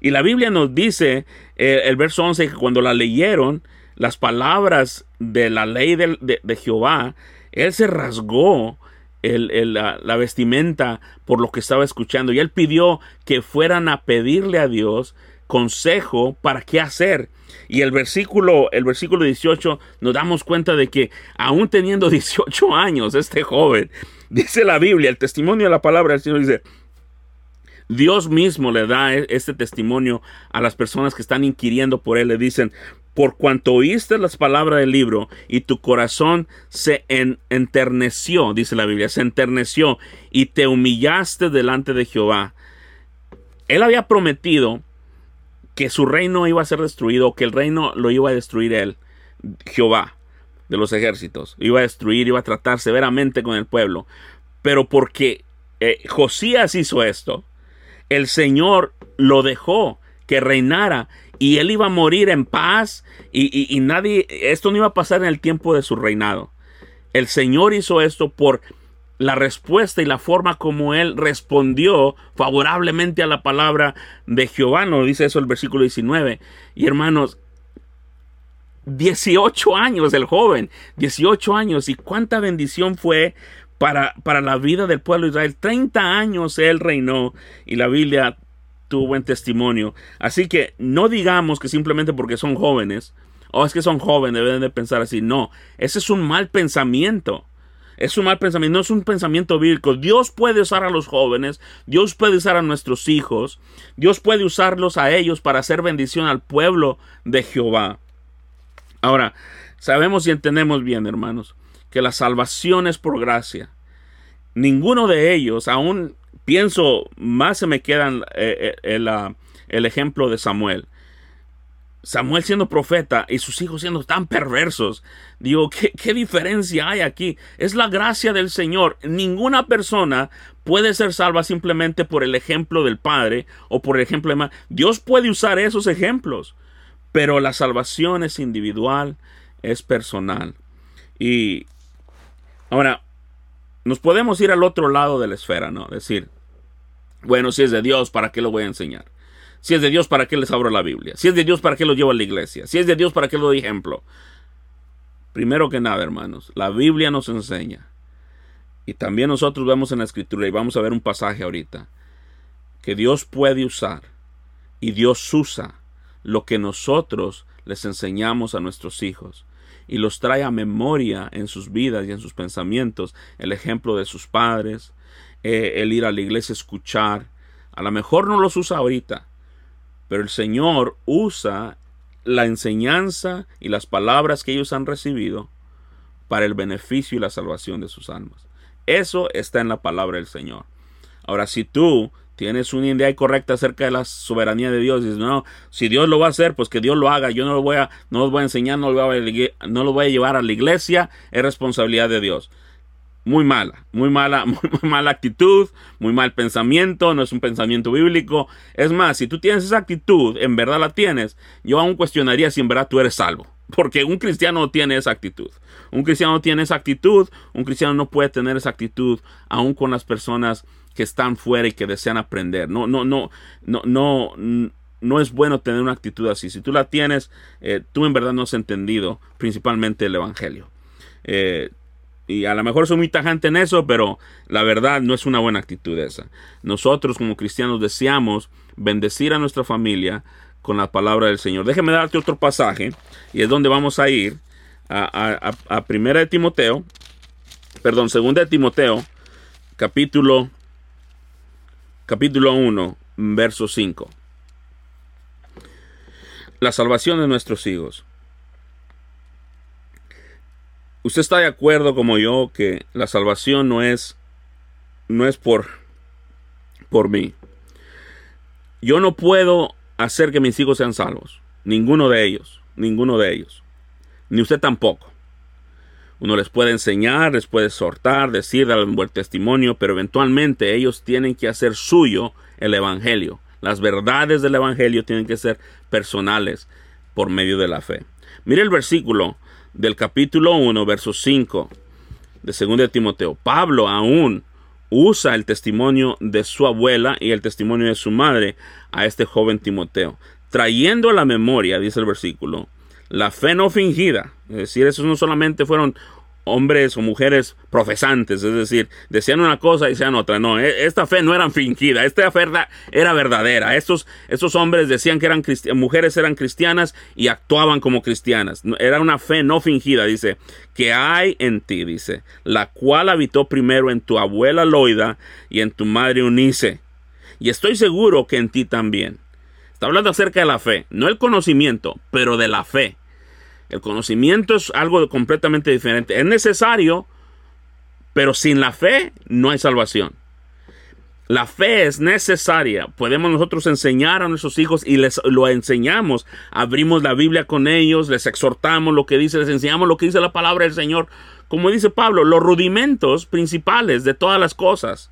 Y la Biblia nos dice, eh, el verso 11, que cuando la leyeron, las palabras de la ley de, Jehová, él se rasgó la, vestimenta por lo que estaba escuchando y él pidió que fueran a pedirle a Dios consejo para qué hacer. Y el versículo, el versículo 18 nos damos cuenta de que aún teniendo 18 años, este joven, dice la Biblia, el testimonio de la palabra del Señor dice, Dios mismo le da e-, este testimonio a las personas que están inquiriendo por él. Le dicen, por cuanto oíste las palabras del libro y tu corazón se enterneció, dice la Biblia, se enterneció y te humillaste delante de Jehová. Él había prometido que su reino iba a ser destruido, que el reino lo iba a destruir él, Jehová de los ejércitos. Iba a destruir, iba a tratar severamente con el pueblo. Pero porque eh, Josías hizo esto, el Señor lo dejó que reinara y él iba a morir en paz y, nadie, esto no iba a pasar en el tiempo de su reinado. El Señor hizo esto por la respuesta y la forma como él respondió favorablemente a la palabra de Jehová. Nos dice eso el versículo 19. Y hermanos, 18 años el joven, 18 años. Y cuánta bendición fue para, para la vida del pueblo de Israel. 30 años él reinó y la Biblia tuvo buen testimonio. Así que no digamos que simplemente porque son jóvenes, o es que son jóvenes, deben de pensar así. No, ese es un mal pensamiento. Es un mal pensamiento, no es un pensamiento bíblico. Dios puede usar a los jóvenes, Dios puede usar a nuestros hijos, Dios puede usarlos a ellos para hacer bendición al pueblo de Jehová. Ahora, sabemos y entendemos bien, hermanos, que la salvación es por gracia. Ninguno de ellos, aún pienso, más se me quedan eh, eh, el, ejemplo de Samuel. Samuel siendo profeta y sus hijos siendo tan perversos. Digo, ¿qué, ¿qué, diferencia hay aquí? Es la gracia del Señor. Ninguna persona puede ser salva simplemente por el ejemplo del Padre o por el ejemplo de Dios puede usar esos ejemplos, pero la salvación es individual, es personal. Y ahora, nos podemos ir al otro lado de la esfera, ¿no? Decir, bueno, si es de Dios, ¿para qué lo voy a enseñar? Si es de Dios, ¿para qué les abro la Biblia? Si es de Dios, ¿para qué lo llevo a la iglesia? Si es de Dios, ¿para qué lo doy ejemplo? Primero que nada, hermanos, la Biblia nos enseña. Y también nosotros vemos en la escritura, y vamos a ver un pasaje ahorita, que Dios puede usar y Dios usa lo que nosotros les enseñamos a nuestros hijos y los trae a memoria en sus vidas y en sus pensamientos el ejemplo de sus padres, eh, el ir a la iglesia a escuchar. A lo mejor no los usa ahorita, pero el Señor usa la enseñanza y las palabras que ellos han recibido para el beneficio y la salvación de sus almas. Eso está en la palabra del Señor. Ahora, si tú tienes una idea correcta acerca de la soberanía de Dios, dices, no, si Dios lo va a hacer, pues que Dios lo haga, yo no lo voy a, no lo voy a enseñar, no lo voy a, no lo voy a llevar a la iglesia, es responsabilidad de Dios muy mala, muy mala, muy, mala actitud, muy mal pensamiento, no es un pensamiento bíblico. Es más, si tú tienes esa actitud, en verdad la tienes, yo aún cuestionaría si en verdad tú eres salvo. Porque un cristiano no tiene esa actitud. Un cristiano no tiene esa actitud, un cristiano no puede tener esa actitud aún con las personas que están fuera y que desean aprender. No, no, no, no, no, no es bueno tener una actitud así. Si tú la tienes, eh, tú en verdad no has entendido principalmente el Evangelio. Eh, y a lo mejor soy muy tajante en eso, pero la verdad no es una buena actitud esa. Nosotros como cristianos deseamos bendecir a nuestra familia con la palabra del Señor. Déjeme darte otro pasaje y es donde vamos a ir a, a, Primera de Timoteo, perdón, Segunda de Timoteo, capítulo, capítulo 1, verso 5. La salvación de nuestros hijos. ¿Usted está de acuerdo como yo que la salvación no es no es por por mí? Yo no puedo hacer que mis hijos sean salvos, ninguno de ellos, ninguno de ellos. Ni usted tampoco. Uno les puede enseñar, les puede exhortar, decir, dar un buen testimonio, pero eventualmente ellos tienen que hacer suyo el Evangelio. Las verdades del Evangelio tienen que ser personales por medio de la fe. Mire el versículo del capítulo 1, verso 5 de 2 de Timoteo. Pablo aún usa el testimonio de su abuela y el testimonio de su madre a este joven Timoteo, trayendo a la memoria, dice el versículo, la fe no fingida. Es decir, esos no solamente fueron hombres o mujeres profesantes, es decir, decían una cosa y decían otra. No, e, esta fe no era fingida, esta fe era verdadera. Estos, estos hombres decían que eran mujeres eran cristianas y actuaban como cristianas. Era una fe no fingida, dice, que hay en ti, dice, la cual habitó primero en tu abuela Loida y en tu madre Unice. Y estoy seguro que en ti también. Está hablando acerca de la fe, no el conocimiento, pero de la fe. El conocimiento es algo completamente diferente. Es necesario, pero sin la fe no hay salvación. La fe es necesaria. Podemos nosotros enseñar a nuestros hijos y les lo enseñamos. Abrimos la Biblia con ellos, les exhortamos lo que dice, les enseñamos lo que dice la palabra del Señor. Como dice Pablo, los rudimentos principales de todas las cosas.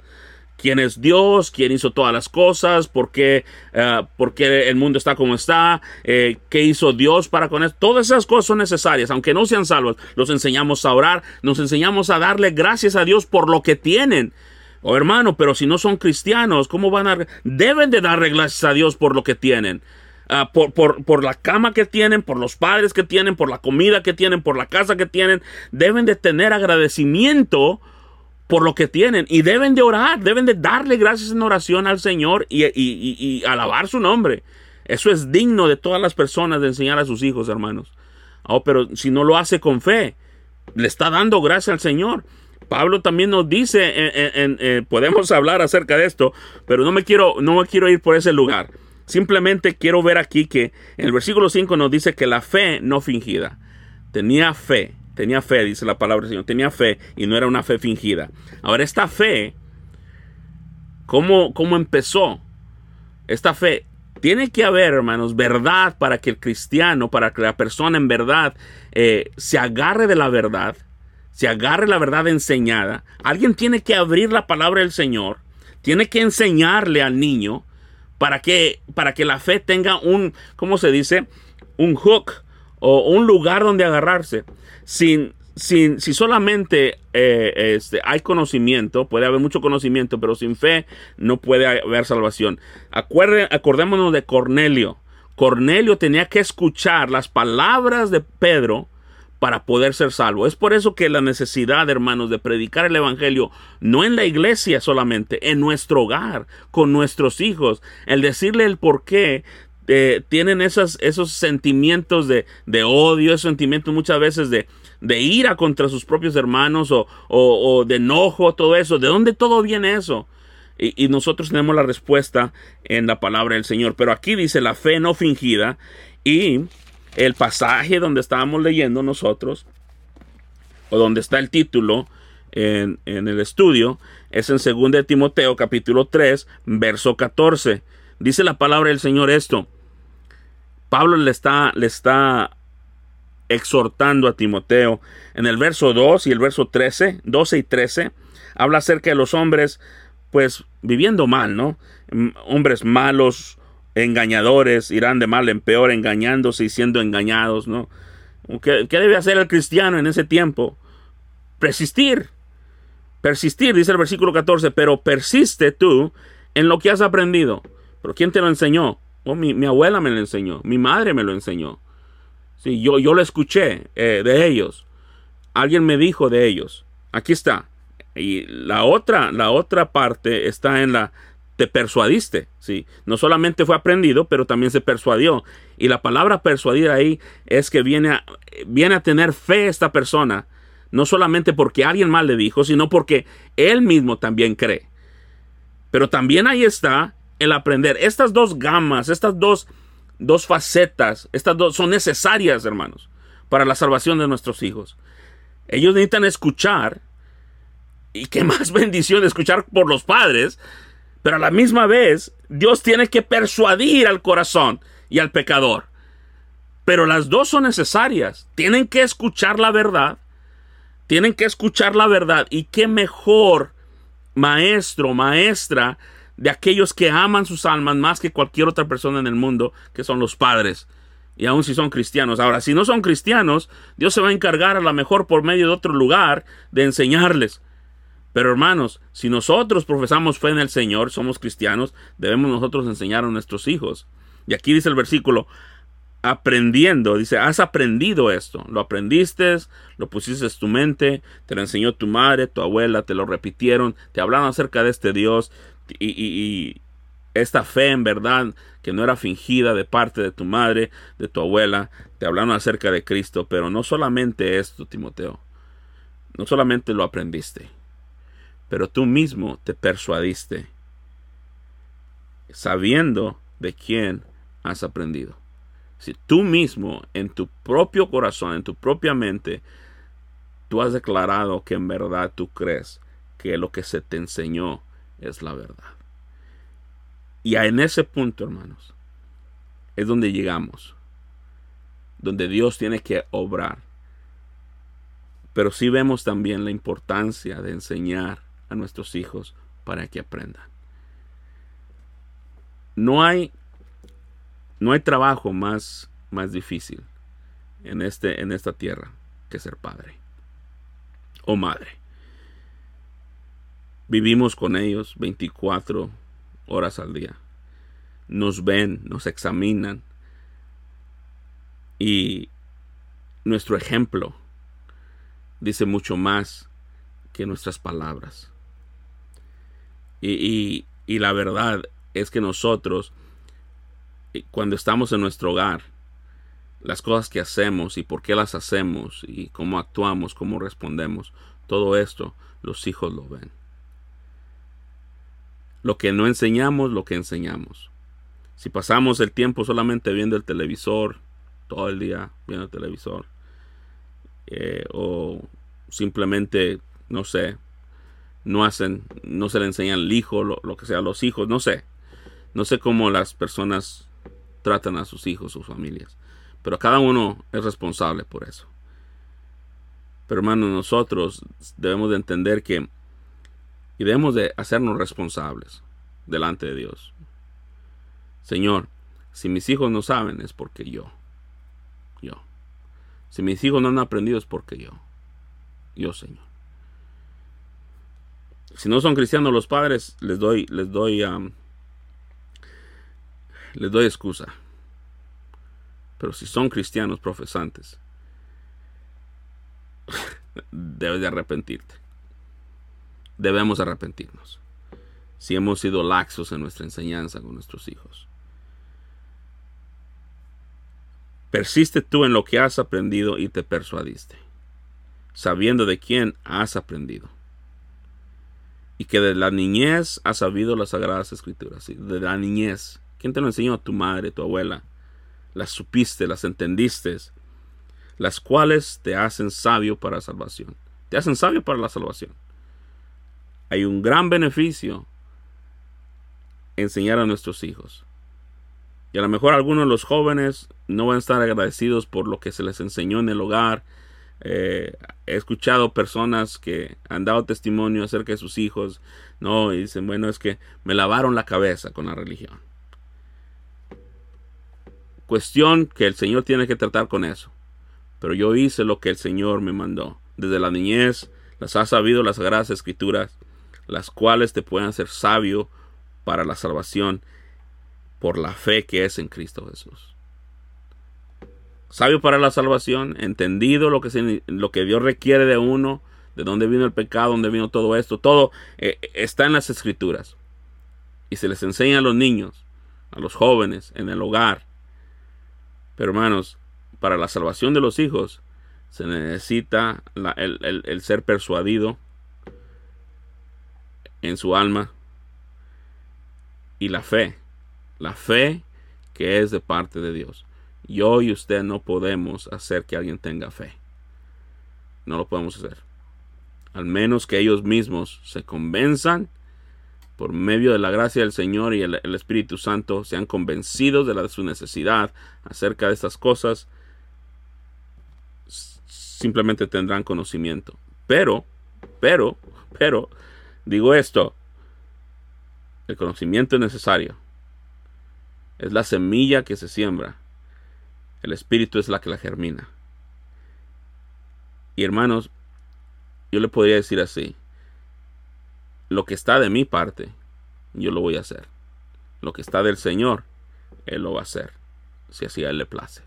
Quién es Dios, quién hizo todas las cosas, por qué, eh, por qué el mundo está como está, eh, qué hizo Dios para con eso. Todas esas cosas son necesarias, aunque no sean salvos. Los enseñamos a orar, nos enseñamos a darle gracias a Dios por lo que tienen. Oh hermano, pero si no son cristianos, ¿cómo van a...? Deben de darle gracias a Dios por lo que tienen. Ah, por, por, por, la cama que tienen, por los padres que tienen, por la comida que tienen, por la casa que tienen. Deben de tener agradecimiento por lo que tienen y deben de orar, deben de darle gracias en oración al Señor y, y, alabar su nombre. Eso es digno de todas las personas de enseñar a sus hijos, hermanos. Oh, pero si no lo hace con fe, le está dando gracias al Señor. Pablo también nos dice, en, podemos hablar acerca de esto, pero no me quiero, no me quiero ir por ese lugar. Simplemente quiero ver aquí que en el versículo 5 nos dice que la fe no fingida. Tenía fe. Tenía fe, dice la palabra del Señor. Tenía fe y no era una fe fingida. Ahora, esta fe, ¿cómo, cómo empezó? Esta fe tiene que haber, hermanos, verdad para que el cristiano, para que la persona en verdad eh, se agarre de la verdad, se agarre la verdad enseñada. Alguien tiene que abrir la palabra del Señor, tiene que enseñarle al niño para que, para que la fe tenga un, ¿cómo se dice? Un hook o un lugar donde agarrarse sin, sin, si solamente eh, este, hay conocimiento, puede haber mucho conocimiento, pero sin fe no puede haber salvación. Acuerde, acordémonos de Cornelio. Cornelio tenía que escuchar las palabras de Pedro para poder ser salvo. Es por eso que la necesidad, hermanos, de predicar el Evangelio, no en la iglesia solamente, en nuestro hogar, con nuestros hijos, el decirle el por qué eh, tienen esos sentimientos de, odio, esos sentimientos muchas veces de, de ira contra sus propios hermanos o, de enojo, todo eso. ¿De dónde todo viene eso? Y, y, nosotros tenemos la respuesta en la palabra del Señor. Pero aquí dice la fe no fingida y el pasaje donde estábamos leyendo nosotros, o donde está el título en, en el estudio, es en 2 de Timoteo capítulo 3, verso 14. Dice la palabra del Señor esto. Pablo le está, le está exhortando a Timoteo. En el verso 2 y el verso 13, 12 y 13, habla acerca de los hombres, pues viviendo mal, ¿no? Mm, hombres malos, engañadores, irán de mal en peor, engañándose y siendo engañados, ¿no? ¿Qué, qué debe hacer el cristiano en ese tiempo? Persistir. Persistir, dice el versículo 14, pero persiste tú en lo que has aprendido. ¿Pero quién te lo enseñó? Mi, abuela me lo enseñó, mi madre me lo enseñó. Sí, yo, yo lo escuché eh, de ellos. Alguien me dijo de ellos. Aquí está. Y la otra, la otra parte está en la te persuadiste, sí. No solamente fue aprendido, pero también se persuadió. Y la palabra persuadir ahí es que viene a, viene a tener fe esta persona, no solamente porque alguien mal le dijo, sino porque él mismo también cree. Pero también ahí está el aprender. Estas dos gamas, estas dos, dos facetas, estas dos son necesarias, hermanos, para la salvación de nuestros hijos. Ellos necesitan escuchar, y qué más bendición escuchar por los padres, pero a la misma vez Dios tiene que persuadir al corazón y al pecador. Pero las dos son necesarias. Tienen que escuchar la verdad. Tienen que escuchar la verdad. Y qué mejor maestro, maestra de aquellos que aman sus almas más que cualquier otra persona en el mundo, que son los padres. Y aun si son cristianos. Ahora, si no son cristianos, Dios se va a encargar a lo mejor por medio de otro lugar de enseñarles. Pero hermanos, si nosotros profesamos fe en el Señor, somos cristianos, debemos nosotros enseñar a nuestros hijos. Y aquí dice el versículo, aprendiendo, dice, has aprendido esto, lo aprendiste, lo pusiste en tu mente, te lo enseñó tu madre, tu abuela, te lo repitieron, te hablaron acerca de este Dios, y, esta fe en verdad que no era fingida de parte de tu madre, de tu abuela, te hablaron acerca de Cristo, pero no solamente esto, Timoteo, no solamente lo aprendiste, pero tú mismo te persuadiste, sabiendo de quién has aprendido. Si tú mismo en tu propio corazón, en tu propia mente, tú has declarado que en verdad tú crees que lo que se te enseñó es la verdad. Y en ese punto, hermanos, es donde llegamos, donde Dios tiene que obrar. Pero sí vemos también la importancia de enseñar a nuestros hijos para que aprendan. No hay, no hay trabajo más, más difícil en, este, en esta tierra que ser padre o madre. Vivimos con ellos 24 horas al día. Nos ven, nos examinan. Y nuestro ejemplo dice mucho más que nuestras palabras. Y, y, la verdad es que nosotros, eh, cuando estamos en nuestro hogar, las cosas que hacemos y por qué las hacemos y cómo actuamos, cómo respondemos, todo esto los hijos lo ven. Lo que no enseñamos, lo que enseñamos. Si pasamos el tiempo solamente viendo el televisor, todo el día viendo el televisor, eh, o simplemente, no sé, no hacen, no se le enseñan al hijo, lo, lo, que sea, a los hijos, no sé. No sé cómo las personas tratan a sus hijos, sus familias. Pero cada uno es responsable por eso. Pero hermanos, nosotros debemos de entender que y debemos de hacernos responsables delante de Dios. Señor, si mis hijos no saben es porque yo, yo. Si mis hijos no han aprendido es porque yo, yo Señor. Si no son cristianos los padres, les doy, les doy, les doy excusa. Pero si son cristianos profesantes, debes de arrepentirte debemos arrepentirnos si hemos sido laxos en nuestra enseñanza con nuestros hijos. Persiste tú en lo que has aprendido y te persuadiste, sabiendo de quién has aprendido. Y que de la niñez has sabido las sagradas escrituras. De la niñez. ¿Quién te lo enseñó? Tu madre, tu abuela. Las supiste, las entendiste. Las cuales te hacen sabio para salvación. Te hacen sabio para la salvación hay un gran beneficio enseñar a nuestros hijos. Y a lo mejor algunos de los jóvenes no van a estar agradecidos por lo que se les enseñó en el hogar. Eh, he escuchado personas que han dado testimonio acerca de sus hijos, no, y dicen, bueno, es que me lavaron la cabeza con la religión. Cuestión que el Señor tiene que tratar con eso. Pero yo hice lo que el Señor me mandó. Desde la niñez las ha sabido las sagradas escrituras las cuales te puedan hacer sabio para la salvación por la fe que es en Cristo Jesús. Sabio para la salvación, entendido lo que, lo que Dios requiere de uno, de dónde vino el pecado, dónde vino todo esto, todo eh, está en las escrituras. Y se les enseña a los niños, a los jóvenes, en el hogar. Pero hermanos, para la salvación de los hijos se necesita el ser persuadido en su alma y la fe, la fe que es de parte de Dios. Yo y usted no podemos hacer que alguien tenga fe. No lo podemos hacer. Al menos que ellos mismos se convenzan por medio de la gracia del Señor y el, Espíritu Santo, sean convencidos de, la, de su necesidad acerca de estas cosas, simplemente tendrán conocimiento. Pero, pero, pero, Digo esto, el conocimiento es necesario. Es la semilla que se siembra. El espíritu es la que la germina. Y hermanos, yo le podría decir así, lo que está de mi parte, yo lo voy a hacer. Lo que está del Señor, Él lo va a hacer, si así a Él le place.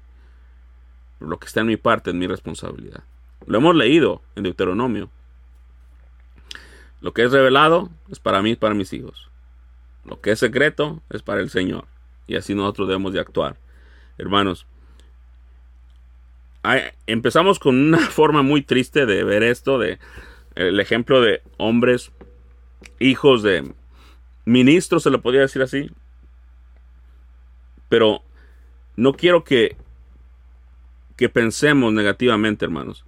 lo que está en mi parte es mi responsabilidad. Lo hemos leído en Deuteronomio. Lo que es revelado es para mí y para mis hijos. Lo que es secreto es para el Señor. Y así nosotros debemos de actuar. Hermanos, empezamos con una forma muy triste de ver esto, de el ejemplo de hombres, hijos de ministros, se lo podría decir así. Pero no quiero que, que pensemos negativamente, hermanos.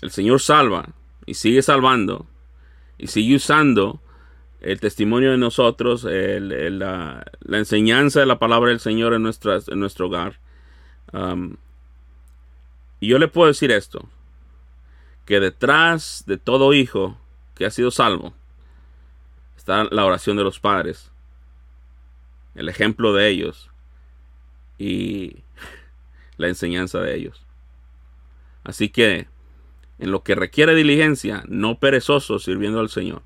El Señor salva y sigue salvando y sigue usando el testimonio de nosotros, la, enseñanza de la palabra del Señor en, en nuestro hogar. Um, y yo le puedo decir esto, que detrás de todo hijo que ha sido salvo, está la oración de los padres, el ejemplo de ellos y la enseñanza de ellos. Así que en lo que requiere diligencia, no perezosos sirviendo al Señor.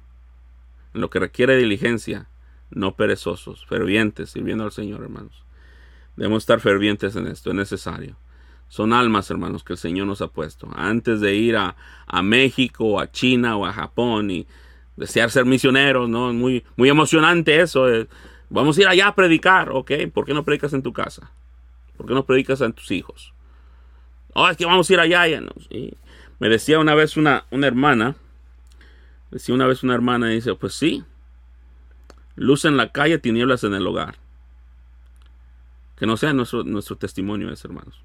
En lo que requiere diligencia, no perezosos, fervientes sirviendo al Señor, hermanos. Debemos estar fervientes en esto, es necesario. Son almas, hermanos, que el Señor nos ha puesto. Antes de ir a, México, a China o a Japón y desear ser misioneros, ¿no? Muy, muy emocionante eso. Eh. Vamos a ir allá a predicar, ¿ok? ¿Por qué no predicas en tu casa? ¿Por qué no predicas a tus hijos? Oh, es que vamos a ir allá. Ya, ¿no? Me decía una vez una, una hermana, decía una vez una hermana, dice, pues sí, luz en la calle, tinieblas en el hogar. Que no sea nuestro, nuestro testimonio ese, hermanos.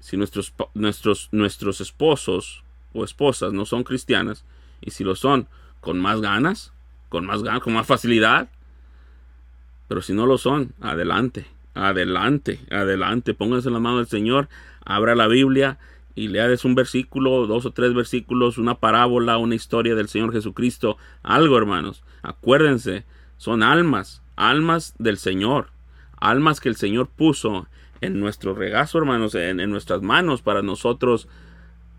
Si nuestros, nuestros, nuestros esposos o esposas no son cristianas, y si lo son, con más ganas, con más ganas, con más facilidad. Pero si no lo son, adelante, adelante, adelante, pónganse en la mano del Señor, abra la Biblia y leades un versículo, dos o tres versículos, una parábola, una historia del Señor Jesucristo, algo hermanos. Acuérdense, son almas, almas del Señor, almas que el Señor puso en nuestro regazo, hermanos, en, en nuestras manos para nosotros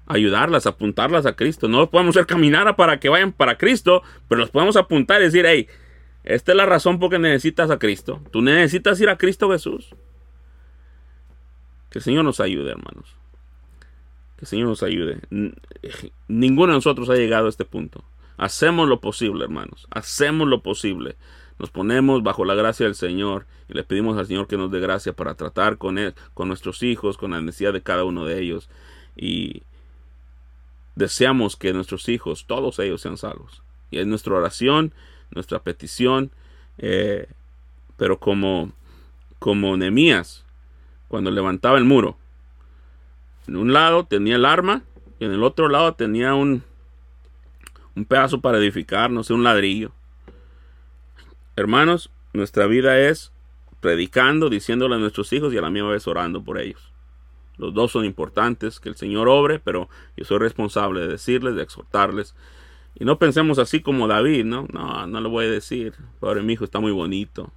ayudarlas, apuntarlas a Cristo. No los podemos hacer caminar para que vayan para Cristo, pero los podemos apuntar y decir, hey, esta es la razón por que necesitas a Cristo. Tú necesitas ir a Cristo Jesús. Que el Señor nos ayude, hermanos. Que el Señor nos ayude. Ninguno de nosotros ha llegado a este punto. Hacemos lo posible, hermanos. Hacemos lo posible. Nos ponemos bajo la gracia del Señor y le pedimos al Señor que nos dé gracia para tratar con él, con nuestros hijos, con la necesidad de cada uno de ellos. Y deseamos que nuestros hijos, todos ellos, sean salvos. Y es nuestra oración, nuestra petición. Eh, pero como, como Nemías, cuando levantaba el muro, en un lado tenía el arma y en el otro lado tenía un, un pedazo para edificar, no sé, un ladrillo. Hermanos, nuestra vida es predicando, diciéndole a nuestros hijos y a la misma vez orando por ellos. Los dos son importantes, que el Señor obre, pero yo soy responsable de decirles, de exhortarles. Y no pensemos así como David, ¿no? No, no le voy a decir, pobre mi hijo está muy bonito.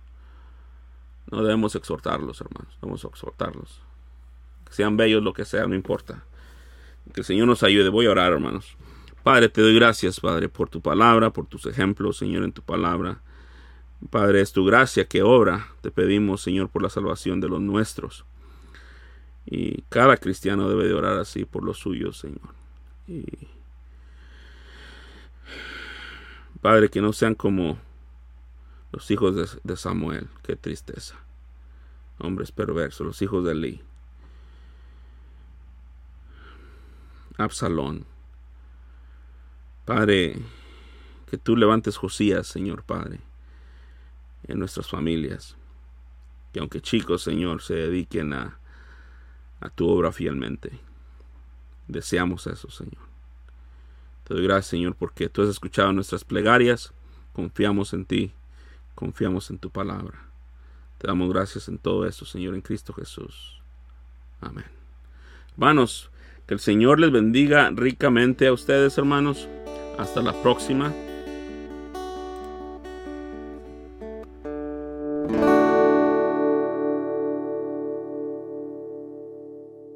No debemos exhortarlos, hermanos, debemos exhortarlos. Sean bellos, lo que sea, no importa. Que el Señor nos ayude. Voy a orar, hermanos. Padre, te doy gracias, Padre, por tu palabra, por tus ejemplos, Señor, en tu palabra. Padre, es tu gracia que obra. Te pedimos, Señor, por la salvación de los nuestros. Y cada cristiano debe de orar así por los suyos, Señor. Y Padre, que no sean como los hijos de, Samuel. Qué tristeza. Hombres perversos, los hijos de Eli. Absalón. Padre, que tú levantes Josías, Señor Padre, en nuestras familias. Que aunque chicos, Señor, se dediquen a a tu obra fielmente. Deseamos eso, Señor. Te doy gracias, Señor, porque tú has escuchado nuestras plegarias. Confiamos en ti, confiamos en tu palabra. Te damos gracias en todo esto, Señor, en Cristo Jesús. Amén. Hermanos, que el Señor les bendiga ricamente a ustedes, hermanos. Hasta la próxima.